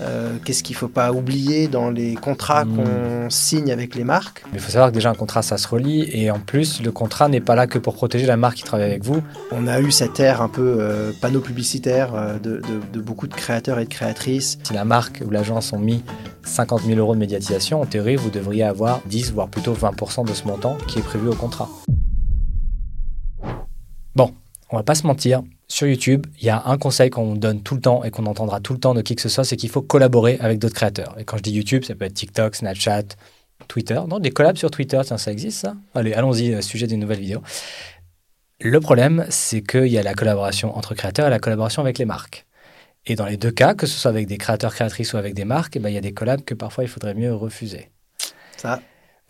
euh, Qu'est-ce qu'il ne faut pas oublier dans les contrats Hmm. qu'on signe avec les marques? Il faut savoir que déjà un contrat, ça se relie. Et en plus, le contrat n'est pas là que pour protéger la marque qui travaille avec vous. On a eu cette ère un peu euh, panneau publicitaire euh, de, de- de beaucoup de créateurs et de créatrices. Si la marque ou l'agence ont mis 50 000 euros de médiatisation, en théorie, vous devriez avoir 10, voire plutôt 20% de ce montant qui est prévu au contrat. Bon, on va pas se mentir. Sur YouTube, il y a un conseil qu'on donne tout le temps et qu'on entendra tout le temps de qui que ce soit, c'est qu'il faut collaborer avec d'autres créateurs. Et quand je dis YouTube, ça peut être TikTok, Snapchat, Twitter. Non, des collabs sur Twitter, tiens, ça existe ça? Allez, allons-y, euh, sujet d'une nouvelle vidéo. Le problème, c'est qu'il y a la collaboration entre créateurs et la collaboration avec les marques. Et dans les deux cas, que ce soit avec des créateurs, créatrices ou avec des marques, eh ben, il y a des collabs que parfois il faudrait mieux refuser. Ça,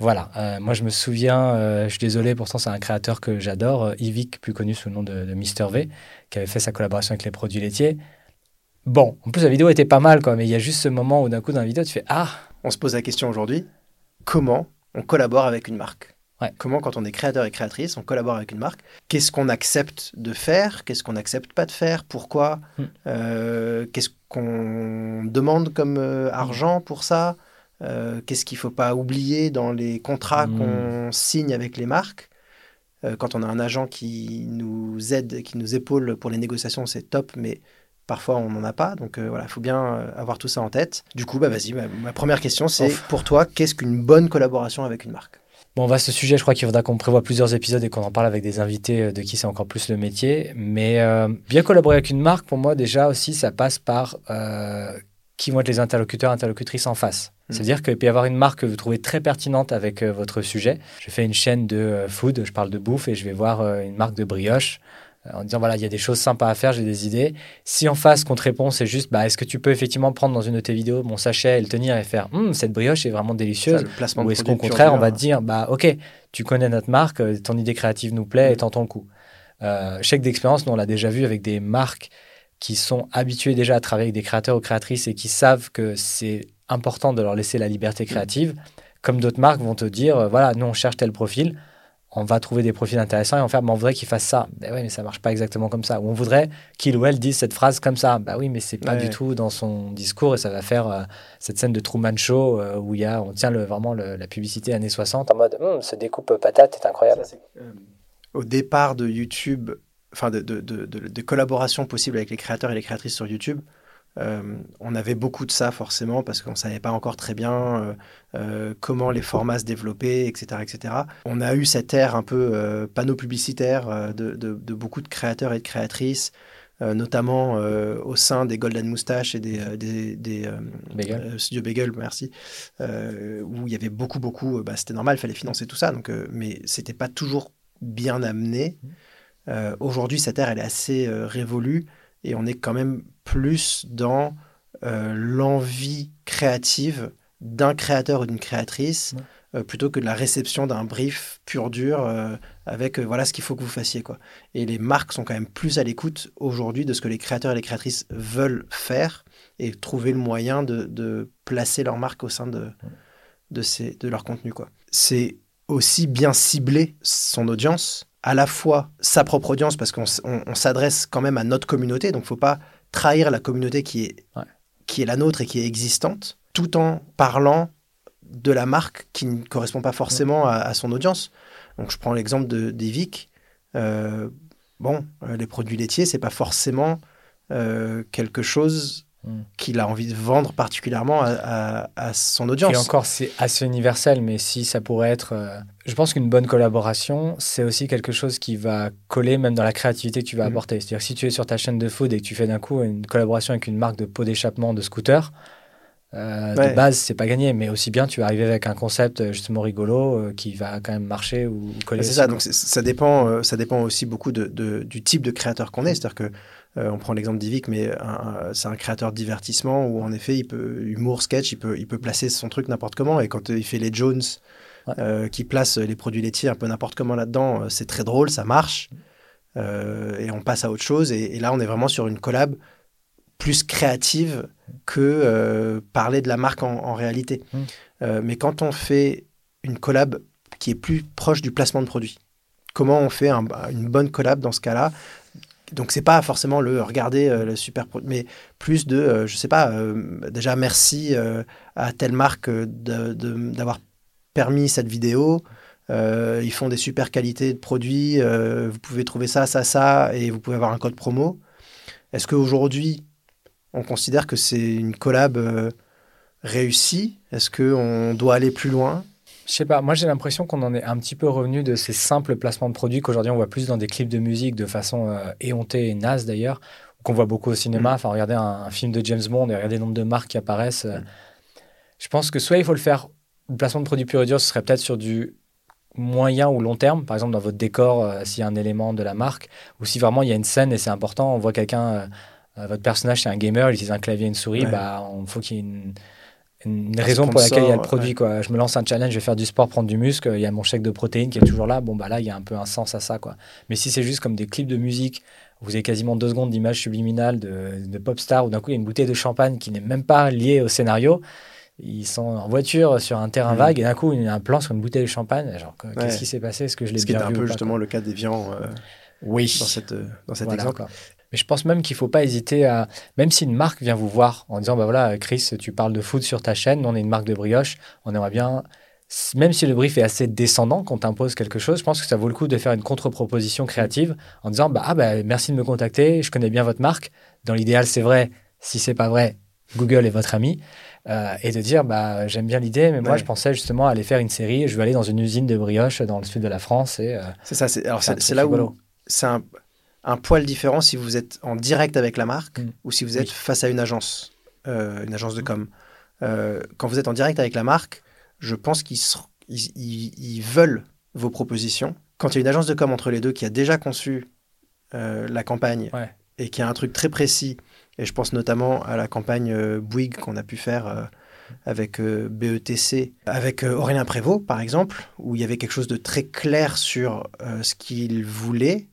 Voilà, euh, moi je me souviens, euh, je suis désolé, pourtant c'est un créateur que j'adore, euh, Yvick, plus connu sous le nom de, de Mister V, qui avait fait sa collaboration avec les produits laitiers. Bon, en plus la vidéo était pas mal, quoi, mais il y a juste ce moment où d'un coup dans la vidéo tu fais Ah, on se pose la question aujourd'hui comment on collabore avec une marque? Ouais. Comment, quand on est créateur et créatrice, on collabore avec une marque? Qu'est-ce qu'on accepte de faire? Qu'est-ce qu'on n'accepte pas de faire? Pourquoi? Hmm. Euh, Qu'est-ce qu'on demande comme argent pour ça? Euh, Qu'est-ce qu'il ne faut pas oublier dans les contrats Hmm. qu'on signe avec les marques? Euh, Quand on a un agent qui nous aide, qui nous épaule pour les négociations, c'est top, mais parfois on n'en a pas. Donc euh, voilà, il faut bien avoir tout ça en tête. Du coup, bah, vas-y, ma, ma première question, c'est Ouf. pour toi, qu'est-ce qu'une bonne collaboration avec une marque? Bon, on va à ce sujet, je crois qu'il faudra qu'on prévoit plusieurs épisodes et qu'on en parle avec des invités de qui c'est encore plus le métier. Mais euh, bien collaborer avec une marque, pour moi, déjà aussi, ça passe par euh, qui vont être les interlocuteurs, interlocutrices en face. Mm. C'est-à-dire qu'il peut y avoir une marque que vous trouvez très pertinente avec euh, votre sujet. Je fais une chaîne de euh, food, je parle de bouffe et je vais voir euh, une marque de brioche en disant voilà, il y a des choses sympas à faire, j'ai des idées. Si en face, contre répond, c'est juste bah, est-ce que tu peux effectivement prendre dans une de tes vidéos mon sachet et le tenir et faire Hum, cette brioche est vraiment délicieuse Ça, ou est-ce qu'au contraire, on va te dire, bah ok, tu connais notre marque, ton idée créative nous plaît, Mm. et tentons le coup. Euh, chèque d'expérience, nous on l'a déjà vu avec des marques qui sont habituées déjà à travailler avec des créateurs ou créatrices et qui savent que c'est important de leur laisser la liberté créative. Comme d'autres marques vont te dire, euh, voilà, nous on cherche tel profil, on va trouver des profils intéressants et on va faire, mais on voudrait qu'il fasse ça. Ben ouais, mais ça marche pas exactement comme ça. Ou on voudrait qu'il ou elle dise cette phrase comme ça. Bah oui, mais c'est pas Ouais. du tout dans son discours et ça va faire euh, cette scène de Truman Show euh, où il y a, on tient le, vraiment le- la publicité années 60 en mode, Hum, ce découpe patate est incroyable. Euh, au départ de YouTube, enfin de, de, de, de- collaborations possibles avec les créateurs et les créatrices sur YouTube, euh, on avait beaucoup de ça forcément parce qu'on ne savait pas encore très bien euh, euh, comment les formats se développaient, etc., etc. On a eu cette ère un peu panneau publicitaire de, de- de beaucoup de créateurs et de créatrices, notamment au sein des Golden Moustache et des, des, des, Bagel. Studio Bagel, merci, où il y avait beaucoup, beaucoup, bah, c'était normal, il fallait financer tout ça, donc, mais c'était pas toujours bien amené. Euh, Aujourd'hui, cette ère, elle est assez euh, révolue et on est quand même plus dans euh, l'envie créative d'un créateur ou d'une créatrice Ouais. plutôt que de la réception d'un brief pur dur avec voilà ce qu'il faut que vous fassiez. Quoi. Et les marques sont quand même plus à l'écoute aujourd'hui de ce que les créateurs et les créatrices veulent faire et trouver le moyen de, de placer leur marque au sein de, de, ces, de leur contenu. Quoi. C'est aussi bien cibler son audience, à la fois sa propre audience, parce qu'on s- on- on s'adresse quand même à notre communauté, donc il ne faut pas trahir la communauté qui est, Ouais. qui est la nôtre et qui est existante, tout en parlant de la marque qui ne correspond pas forcément à, à son audience. Donc je prends l'exemple de d'Evic. Euh, bon, euh, les produits laitiers, c'est pas forcément euh, quelque chose. Qu'il a envie de vendre particulièrement à, à- à son audience. Et encore, c'est assez universel, mais si ça pourrait être. euh, Je pense qu'une bonne collaboration, c'est aussi quelque chose qui va coller même dans la créativité que tu vas Mhm. apporter. C'est-à-dire que si tu es sur ta chaîne de food et que tu fais d'un coup une collaboration avec une marque de pot d'échappement de scooter, euh, Ouais. de base, c'est pas gagné, mais aussi bien tu vas arriver avec un concept euh, justement rigolo euh, qui va quand même marcher ou, ou coller. C'est ça, donc ça dépend, euh, ça dépend aussi beaucoup de, de- du type de créateur qu'on est. C'est-à-dire que on prend l'exemple d'Ivic, mais c'est un créateur de divertissement où en effet, il peut humour, sketch, il peut, il peut placer son truc n'importe comment. Et quand il fait les Jones, Ouais. qui place les produits laitiers un peu n'importe comment là-dedans, c'est très drôle, ça marche. Et on passe à autre chose. Et, et là, on est vraiment sur une collab plus créative que euh, parler de la marque en, en réalité. Mm. Euh, mais quand on fait une collab qui est plus proche du placement de produit, comment on fait un- une bonne collab dans ce cas-là? Donc c'est pas forcément le regarder le super mais plus de je sais pas déjà merci à telle marque d'avoir permis cette vidéo ils font des super qualités de produits vous pouvez trouver ça ça ça et vous pouvez avoir un code promo est-ce qu'aujourd'hui on considère que c'est une collab réussie Est-ce qu'on doit aller plus loin? Je sais pas, moi j'ai l'impression qu'on en est un petit peu revenu de ces simples placements de produits qu'aujourd'hui on voit plus dans des clips de musique de façon euh, éhontée et naze d'ailleurs, qu'on voit beaucoup au cinéma. Mm. Enfin, regardez un, film de James Bond et regardez le nombre de marques qui apparaissent. Euh. Mm. Je pense que soit il faut le faire, le placement de produits pur et dur, ce serait peut-être sur du moyen ou long terme, par exemple dans votre décor, euh, s'il y a un élément de la marque, ou si vraiment il y a une scène et c'est important, on voit quelqu'un, votre personnage c'est un gamer, il utilise un clavier et une souris, bah, il faut qu'il y ait une une raison pour laquelle il y a le produit. Quoi. Je me lance un challenge, je vais faire du sport, prendre du muscle, il y a mon chèque de protéines qui est toujours là. Bon, bah là, il y a un peu un sens à ça. Quoi. Mais si c'est juste comme des clips de musique, vous avez quasiment deux secondes d'image subliminale de, de pop star, où d'un coup, il y a une bouteille de champagne qui n'est même pas liée au scénario. Ils sont en voiture sur un terrain mmh. vague et d'un coup, il y a un plan sur une bouteille de champagne. Genre, qu'est-ce qui s'est passé? Est-ce que je l'ai bien vu un peu justement le cas d'Evian euh, oui. dans, cette, euh, dans cet exemple. Mais je pense même qu'il ne faut pas hésiter à, même si une marque vient vous voir en disant, bah voilà, Chris, tu parles de food sur ta chaîne, nous on est une marque de brioche, on aimerait bien, même si le brief est assez descendant, qu'on t'impose quelque chose, je pense que ça vaut le coup de faire une contre-proposition créative en disant, bah, ah, bah, merci de me contacter, je connais bien votre marque. Dans l'idéal, c'est vrai. Si c'est pas vrai, Google est votre ami. Euh, et de dire, bah, j'aime bien l'idée, mais moi, je pensais justement aller faire une série, je vais aller dans une usine de brioche dans le sud de la France. et euh, C'est ça, c'est, alors c'est, là où c'est un un poil différent si vous êtes en direct avec la marque mm. ou si vous êtes face à une agence, euh, une agence de com. Euh, quand vous êtes en direct avec la marque, je pense qu'ils ils, veulent vos propositions. Quand il y a une agence de com entre les deux qui a déjà conçu euh, la campagne et qui a un truc très précis, et je pense notamment à la campagne Bouygues qu'on a pu faire avec BETC, avec Aurélien Prévost par exemple, où il y avait quelque chose de très clair sur ce qu'il voulait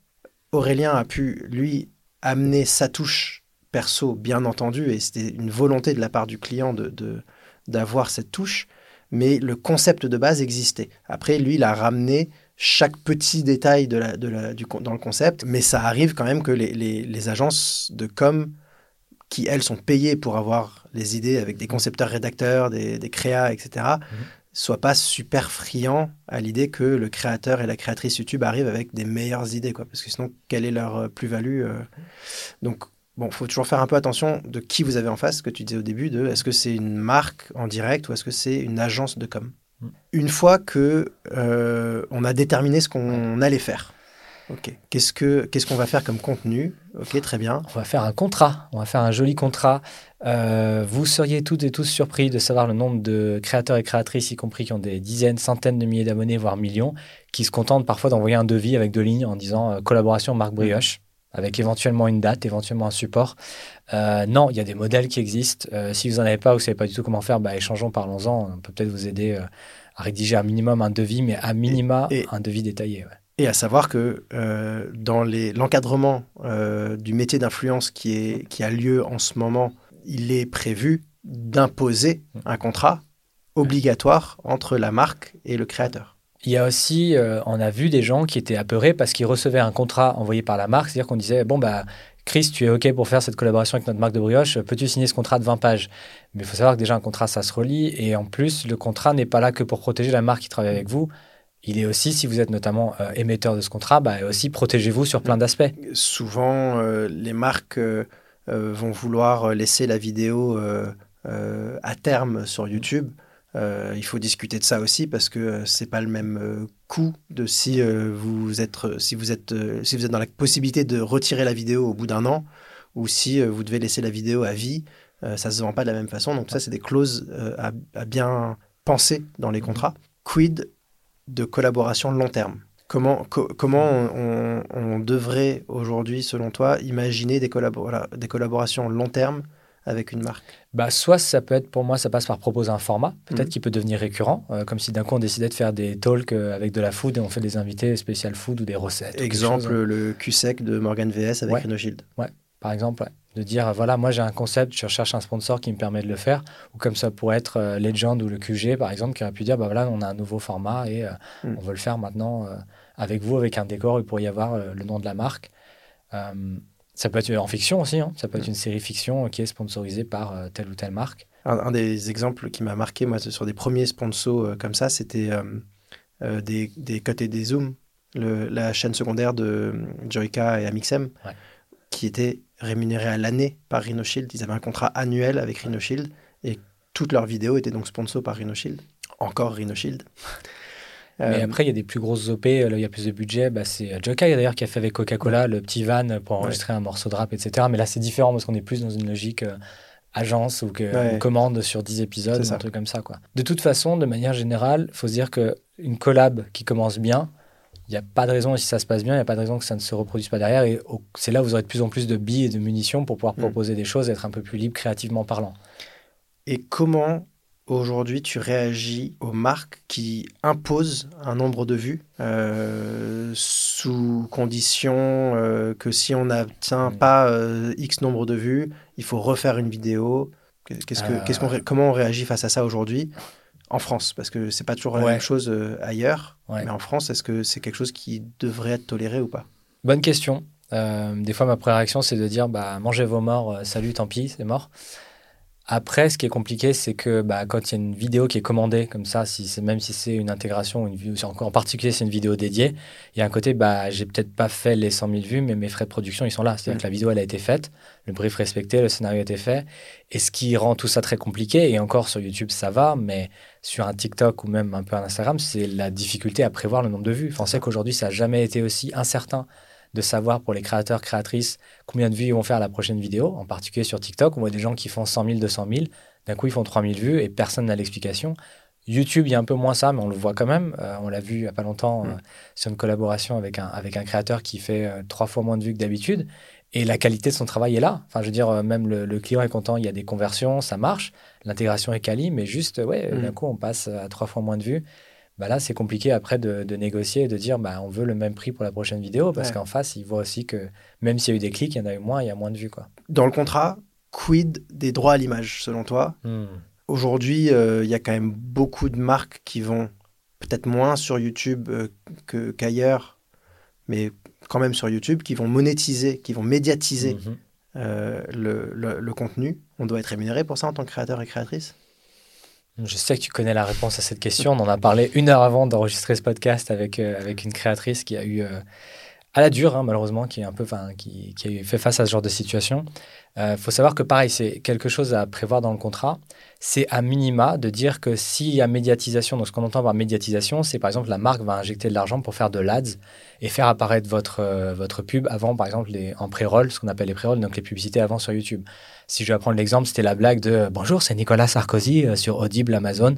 Aurélien a pu, lui, amener sa touche perso, bien entendu, et c'était une volonté de la part du client de, d'avoir cette touche, mais le concept de base existait. Après, lui, il a ramené chaque petit détail dans le concept, mais ça arrive quand même que les, les, agences de com, qui elles sont payées pour avoir les idées avec des concepteurs rédacteurs, des, des créas, etc., soit pas super friand à l'idée que le créateur et la créatrice YouTube arrivent avec des meilleures idées, quoi. Parce que sinon, quelle est leur euh, plus-value euh? Donc, bon, faut toujours faire un peu attention de qui vous avez en face, ce que tu disais au début, de est-ce que c'est une marque en direct ou est-ce que c'est une agence de com? Mm. Une fois que euh, on a déterminé ce qu'on allait faire, Ok. Qu'est-ce que qu'est-ce qu'on va faire comme contenu? Ok, très bien. On va faire un contrat. On va faire un joli contrat. Euh, vous seriez toutes et tous surpris de savoir le nombre de créateurs et créatrices, y compris qui ont des dizaines, centaines de milliers d'abonnés, voire millions, qui se contentent parfois d'envoyer un devis avec deux lignes en disant euh, collaboration marque brioche, avec éventuellement une date, éventuellement un support. Euh, non, il y a des modèles qui existent. si vous n'en avez pas ou vous ne savez pas du tout comment faire, bah, échangeons, parlons-en. On peut peut-être vous aider à rédiger un minimum un devis, mais à minima un devis détaillé. Et à savoir que euh, dans l'encadrement euh, du métier d'influence qui, a lieu en ce moment, il est prévu d'imposer un contrat obligatoire entre la marque et le créateur. Il y a aussi, euh, on a vu des gens qui étaient apeurés parce qu'ils recevaient un contrat envoyé par la marque, c'est-à-dire qu'on disait, bon, bah, Chris, tu es OK pour faire cette collaboration avec notre marque de brioche, peux-tu signer ce contrat de 20 pages? Mais il faut savoir que déjà un contrat, ça se relie, et en plus, le contrat n'est pas là que pour protéger la marque qui travaille avec vous, il est aussi, si vous êtes notamment euh, émetteur de ce contrat, bah, aussi protégez-vous sur plein d'aspects. Souvent, euh, les marques euh, vont vouloir laisser la vidéo à terme sur YouTube. il faut discuter de ça aussi parce que c'est pas le même coût de si vous êtes si vous êtes si vous êtes dans la possibilité de retirer la vidéo au bout d'un an ou si vous devez laisser la vidéo à vie. ça se vend pas de la même façon. Donc ça, c'est des clauses à, à, bien penser dans les contrats. Quid de collaboration long terme Comment, comment on, devrait aujourd'hui, selon toi, imaginer des, des collaborations long terme avec une marque? Bah, Soit ça peut être, pour moi, ça passe par proposer un format, peut-être mhm. qui peut devenir récurrent, euh, comme si d'un coup on décidait de faire des talks euh, avec de la food et on fait des invités spécial food ou des recettes. Exemple, le Q-Sec de Morgan VS avec ouais. Ouais, par exemple, de dire voilà, moi j'ai un concept, je recherche un sponsor qui me permet de le faire, ou comme ça pourrait être euh, Legend ou le QG par exemple, qui aurait pu dire bah voilà, on a un nouveau format et euh, hmm. on veut le faire maintenant euh, avec vous, avec un décor, il pourrait y avoir le nom de la marque. Euh, ça peut être en fiction aussi, hein. ça peut être une série fiction qui est sponsorisée par euh, telle ou telle marque. Un, des exemples qui m'a marqué, moi, sur des premiers sponsors euh, comme ça, c'était des, des et des zooms, la chaîne secondaire de Joyka et Amixem, qui était rémunérée à l'année par RhinoShield. Ils avaient un contrat annuel avec RhinoShield et toutes leurs vidéos étaient donc sponsor par RhinoShield. Encore RhinoShield. Mais euh, après, il y a des plus grosses OP, là il y a plus de budget. Bah, c'est euh, Jokai d'ailleurs qui a fait avec Coca-Cola le petit van pour enregistrer un morceau de rap, etc. Mais là, c'est différent parce qu'on est plus dans une logique euh, agence ou que commande sur 10 épisodes, un truc comme ça. Quoi. De toute façon, de manière générale, il faut se dire qu'une collab qui commence bien, il n'y a pas de raison, si ça se passe bien, il n'y a pas de raison que ça ne se reproduise pas derrière. Et c'est là où vous aurez de plus en plus de billes et de munitions pour pouvoir mm. proposer des choses et être un peu plus libre créativement parlant. Et comment aujourd'hui tu réagis aux marques qui imposent un nombre de vues euh, sous condition euh, que si on n'atteint mm. pas euh, X nombre de vues, il faut refaire une vidéo? Qu'est-ce que, qu'est-ce qu'on, Comment on réagit face à ça aujourd'hui? En France Parce que c'est pas toujours la même chose ailleurs, mais en France, est-ce que c'est quelque chose qui devrait être toléré ou pas? Bonne question. des fois, ma première réaction, c'est de dire bah, mangez vos morts, salut, tant pis, c'est mort. Après, ce qui est compliqué, c'est que bah, quand il y a une vidéo qui est commandée comme ça, si c'est même si c'est une intégration, une vue, en particulier c'est une vidéo dédiée, il y a un côté, bah, j'ai peut-être pas fait les 100 000 vues, mais mes frais de production, ils sont là. C'est-à-dire mm. que la vidéo, elle a été faite, le brief respecté, le scénario a été fait. Et ce qui rend tout ça très compliqué, et encore sur YouTube, ça va, mais sur un TikTok ou même un peu un Instagram, c'est la difficulté à prévoir le nombre de vues. Enfin, on sait qu'aujourd'hui, ça n'a jamais été aussi incertain de savoir pour les créateurs, créatrices, combien de vues ils vont faire la prochaine vidéo. En particulier sur TikTok, on voit des gens qui font 100 000, 200 000. D'un coup, ils font 3 000 vues et personne n'a l'explication. YouTube, il y a un peu moins ça, mais on le voit quand même. Euh, on l'a vu il n'y a pas longtemps mm. euh, sur une collaboration avec un, avec un créateur qui fait euh, trois fois moins de vues que d'habitude. Et la qualité de son travail est là. Enfin, je veux dire, même le, client est content, il y a des conversions, ça marche. L'intégration est quali, mais juste, ouais, mm. d'un coup, on passe à trois fois moins de vues bah là, c'est compliqué après de, négocier et de dire bah, on veut le même prix pour la prochaine vidéo parce qu'en face, ils voient aussi que même s'il y a eu des clics, il y en a eu moins, il y a moins de vues. Quoi. Dans le contrat, quid des droits à l'image selon toi? Hmm. Aujourd'hui, euh, il y a quand même beaucoup de marques qui vont peut-être moins sur YouTube euh, que, qu'ailleurs, mais quand même sur YouTube, qui vont monétiser, qui vont médiatiser mhm. euh, le, le contenu. On doit être rémunéré pour ça en tant que créateur et créatrice? Je sais que tu connais la réponse à cette question. On en a parlé une heure avant d'enregistrer ce podcast avec, euh, avec une créatrice qui a eu, euh, à la dure, hein, malheureusement, qui, est un peu, qui, qui, a fait face à ce genre de situation. Il euh, faut savoir que, pareil, c'est quelque chose à prévoir dans le contrat. C'est à minima de dire que s'il y a médiatisation, donc ce qu'on entend par médiatisation, c'est par exemple la marque va injecter de l'argent pour faire de l'ads et faire apparaître votre, votre pub avant, par exemple, les, en pré-roll, ce qu'on appelle les pré-roll, donc les publicités avant sur YouTube. Si je vais prendre l'exemple, c'était la blague de Bonjour, c'est Nicolas Sarkozy euh, sur Audible Amazon.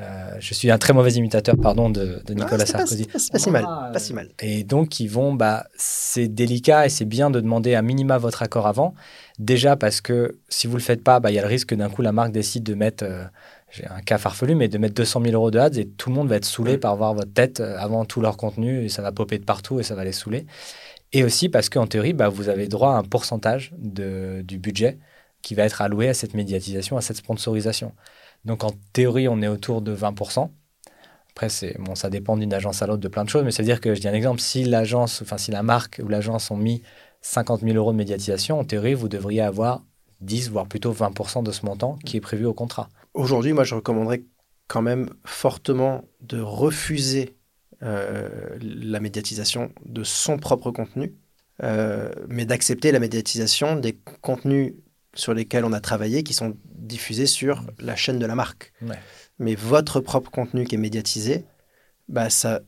Euh, je suis un très mauvais imitateur, pardon, de, Nicolas Sarkozy. C'est pas, si mal, pas si mal. Et donc, ils vont, bah, c'est délicat et c'est bien de demander à minima votre accord avant. Déjà parce que si vous le faites pas, bah, il y a le risque que d'un coup la marque décide de mettre, euh, j'ai un cas farfelu, mais de mettre 200 000 euros de ads et tout le monde va être saoulé par voir votre tête avant tout leur contenu et ça va popper de partout et ça va les saouler. Et aussi parce qu'en théorie, bah, vous avez droit à un pourcentage de, du budget qui va être alloué à cette médiatisation, à cette sponsorisation. Donc en théorie, on est autour de 20%. Après, bon, ça dépend d'une agence à l'autre de plein de choses, mais c'est-à-dire que je dis un exemple, si l'agence, enfin si la marque ou l'agence ont mis 50 000 euros de médiatisation, en théorie, vous devriez avoir 10, voire plutôt 20% de ce montant qui est prévu au contrat. Aujourd'hui, moi, je recommanderais quand même fortement de refuser euh, la médiatisation de son propre contenu, euh, mais d'accepter la médiatisation des contenus sur lesquels on a travaillé qui sont diffusés sur la chaîne de la marque. Mais votre propre contenu qui est médiatisé, bah, ça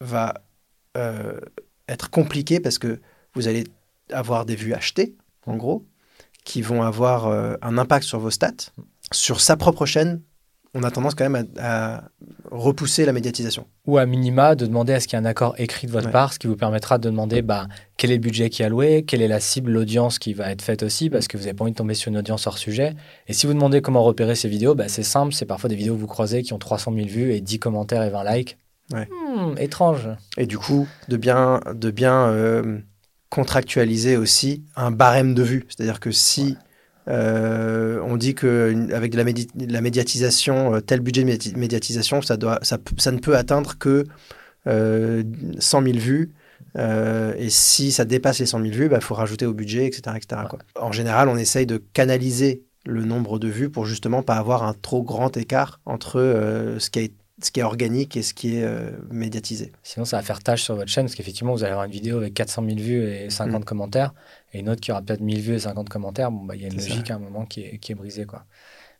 va euh, être compliqué parce que vous allez avoir des vues achetées, en gros, qui vont avoir euh, un impact sur vos stats. Sur sa propre chaîne, on a tendance quand même à, repousser la médiatisation. Ou à minima, de demander à ce qu'il y ait un accord écrit de votre part, ce qui vous permettra de demander bah, quel est le budget qui est alloué, quelle est la cible, l'audience qui va être faite aussi, parce que vous n'avez pas envie de tomber sur une audience hors sujet. Et si vous demandez comment repérer ces vidéos, bah, c'est simple, c'est parfois des vidéos que vous croisez qui ont 300 000 vues et 10 commentaires et 20 likes. Hmm, étrange. Et du coup, de bien, de bien euh, contractualiser aussi un barème de vues. C'est-à-dire que si... Euh, on dit qu'avec la, la médiatisation, euh, tel budget de médiatisation, ça, doit, ça, ça ne peut atteindre que 100 000 vues. Euh, et si ça dépasse les 100 000 vues, il bah, faut rajouter au budget, etc. etc. Quoi. En général, on essaye de canaliser le nombre de vues pour justement pas avoir un trop grand écart entre euh, ce, qui est, ce qui est organique et ce qui est euh, médiatisé. Sinon, ça va faire tâche sur votre chaîne parce qu'effectivement, vous allez avoir une vidéo avec 400 000 vues et 50 mm. commentaires et une autre qui aura peut-être 1000 vues et 50 commentaires. Bon, bah, il y a une logique à un moment qui est, qui est brisée. Quoi.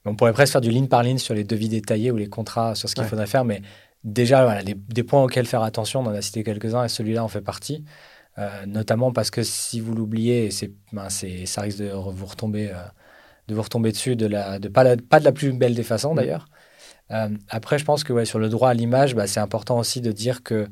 on pourrait presque faire du ligne par ligne sur les devis détaillés ou les contrats sur ce qu'il faudrait faire, mais déjà, voilà, des points auxquels faire attention, on en a cité quelques-uns et celui-là en fait partie. Euh, notamment parce que si vous l'oubliez, c'est, ben, ça risque de vous retomber de vous retomber dessus de la, de pas, pas de la plus belle des façons mm. d'ailleurs. Euh, après, je pense que ouais, sur le droit à l'image, bah, c'est important aussi de dire que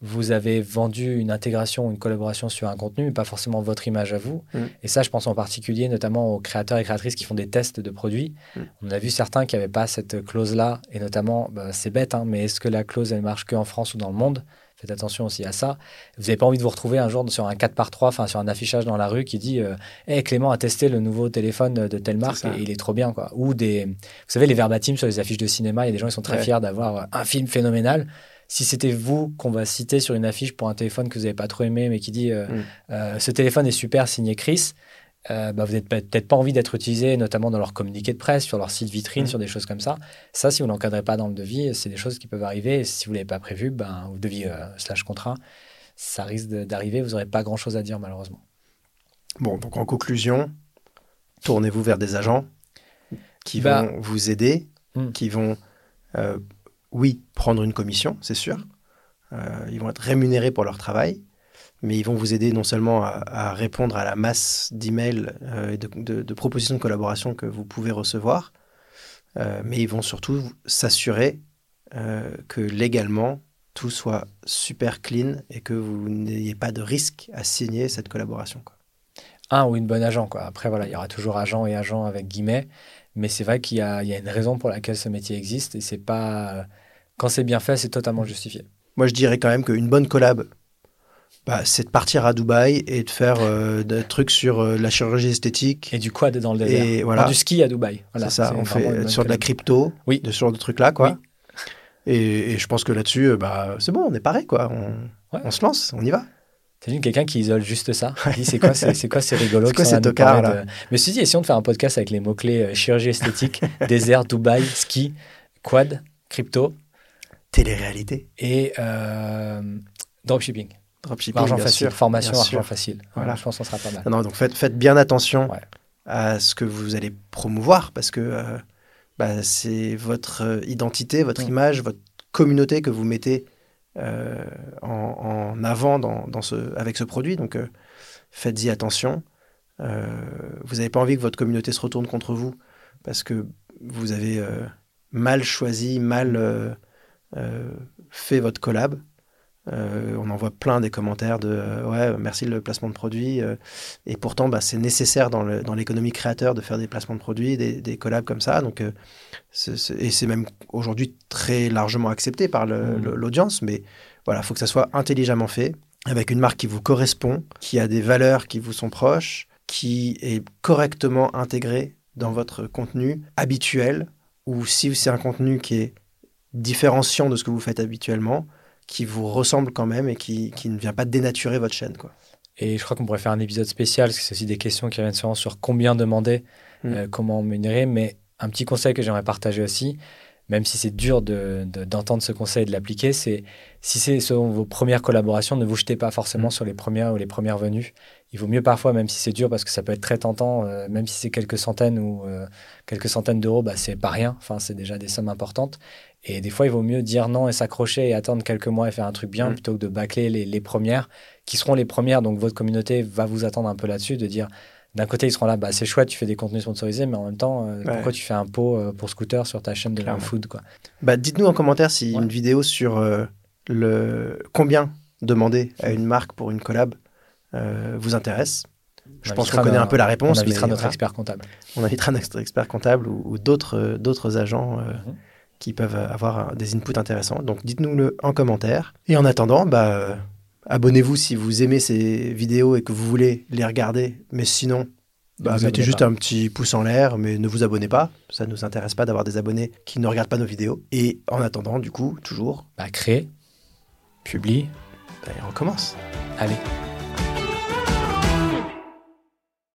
vous avez vendu une intégration, une collaboration sur un contenu, mais pas forcément votre image à vous. Mm. Et ça, je pense en particulier notamment aux créateurs et créatrices qui font des tests de produits. Mm. On a vu certains qui n'avaient pas cette clause-là, et notamment, bah, c'est bête, hein, mais est-ce que la clause, elle marche qu'en France ou dans le monde? Faites attention aussi à ça. Vous n'avez pas envie de vous retrouver un jour sur un 4 par 3 enfin sur un affichage dans la rue qui dit euh, hey, Clément a testé le nouveau téléphone de telle marque et il est trop bien. Quoi. Ou des. Vous savez, les verbatims sur les affiches de cinéma, il y a des gens qui sont très fiers d'avoir euh, un film phénoménal. Si c'était vous qu'on va citer sur une affiche pour un téléphone que vous n'avez pas trop aimé, mais qui dit euh, mm. ce téléphone est super, signé Chris, euh, bah, vous n'avez peut-être pas envie d'être utilisé, notamment dans leur communiqué de presse, sur leur site vitrine, mm. sur des choses comme ça. Ça, si vous n'encadrez pas dans le devis, c'est des choses qui peuvent arriver. Et si vous ne l'avez pas prévu, ben, devis euh, slash contrat, ça risque d'arriver. Vous n'aurez pas grand-chose à dire, malheureusement. Bon, donc en conclusion, tournez-vous vers des agents qui bah vont vous aider, mm. qui vont, euh, oui, prendre une commission, c'est sûr. ils vont être rémunérés pour leur travail mais ils vont vous aider non seulement à, répondre à la masse d'emails euh, et de, propositions de collaboration que vous pouvez recevoir, euh, mais ils vont surtout s'assurer euh, que légalement tout soit super clean et que vous n'ayez pas de risque à signer cette collaboration. Quoi. Un ou une bonne agent. Quoi. Après, voilà, il y aura toujours agent et agent avec guillemets, mais c'est vrai qu'il y, y, a une raison pour laquelle ce métier existe et c'est pas. Quand c'est bien fait, c'est totalement justifié. Moi, je dirais quand même qu'une bonne collab bah, c'est de partir à Dubaï et de faire euh, des trucs sur euh, la chirurgie esthétique. Et du quad dans le désert. Et voilà. du ski à Dubaï. Voilà, c'est ça, on fait sur de la crypto, oui. de ce genre de trucs-là, quoi. Et, je pense que là-dessus, euh, bah, c'est bon, on est pareil, quoi. On, se lance, on y va. T'as vu quelqu'un qui isole juste ça? C'est quoi, c'est quoi, c'est rigolo. C'est quoi ces tocards là? Mais si, essayons de faire un podcast avec les mots-clés chirurgie esthétique, désert, Dubaï, ski, quad, crypto. Télé-réalité. Et dropshipping. Dropshipping, argent facile, formation, argent facile. Voilà. Je pense que ça sera pas mal. Non, donc faites, faites bien attention à ce que vous allez promouvoir parce que euh, bah, c'est votre euh, identité, votre mm. image, votre communauté que vous mettez euh, en, avant dans, dans, ce, avec ce produit. Donc faites-y attention. vous n'avez pas envie que votre communauté se retourne contre vous parce que vous avez mal choisi, mal fait votre collab. Euh, on en voit plein des commentaires de euh, ouais merci le placement de produits euh, et pourtant bah, c'est nécessaire dans l'économie créateur de faire des placements de produits des, collabs comme ça donc et c'est même aujourd'hui très largement accepté par mmh. l'audience mais voilà faut que ça soit intelligemment fait avec une marque qui vous correspond qui a des valeurs qui vous sont proches qui est correctement intégrée dans votre contenu habituel ou si c'est un contenu qui est différenciant de ce que vous faites habituellement qui vous ressemble quand même et qui, qui ne vient pas dénaturer votre chaîne. Quoi. Et je crois qu'on pourrait faire un épisode spécial, parce que c'est aussi des questions qui reviennent souvent sur combien demander, mm. euh, comment rémunérer. Mais un petit conseil que j'aimerais partager aussi, même si c'est dur d'entendre de, ce conseil et de l'appliquer, c'est si c'est selon vos premières collaborations, ne vous jetez pas forcément mm. sur les premières ou les premières venues. Il vaut mieux parfois, même si c'est dur, parce que ça peut être très tentant, euh, même si c'est quelques centaines ou euh, quelques centaines d'euros, bah, c'est pas rien. Enfin, c'est déjà des sommes importantes. Et des fois, il vaut mieux dire non et s'accrocher et attendre quelques mois et faire un truc bien mm. plutôt que de bâcler les, les, premières, qui seront les premières. Donc, votre communauté va vous attendre un peu là-dessus, de dire d'un côté, ils seront là, bah, c'est chouette, tu fais des contenus sponsorisés, mais en même temps, euh, pourquoi tu fais un pot pour scooter sur ta chaîne de Clairement. food quoi? Bah, Dites-nous en commentaire si une vidéo sur le combien demander à une marque pour une collab vous intéresse. Je pense qu'on connaît un peu la réponse. On invitera notre expert comptable. On invitera notre expert comptable ou, d'autres agents. Mhm qui peuvent avoir des inputs intéressants. Donc dites-nous-le en commentaire. Et en attendant, bah, euh, abonnez-vous si vous aimez ces vidéos et que vous voulez les regarder. Mais sinon, bah, mettez juste un petit pouce en l'air, mais ne vous abonnez pas. Ça ne nous intéresse pas d'avoir des abonnés qui ne regardent pas nos vidéos. Et en attendant, du coup, toujours... Bah, créer, publie, ben, on recommence. Allez.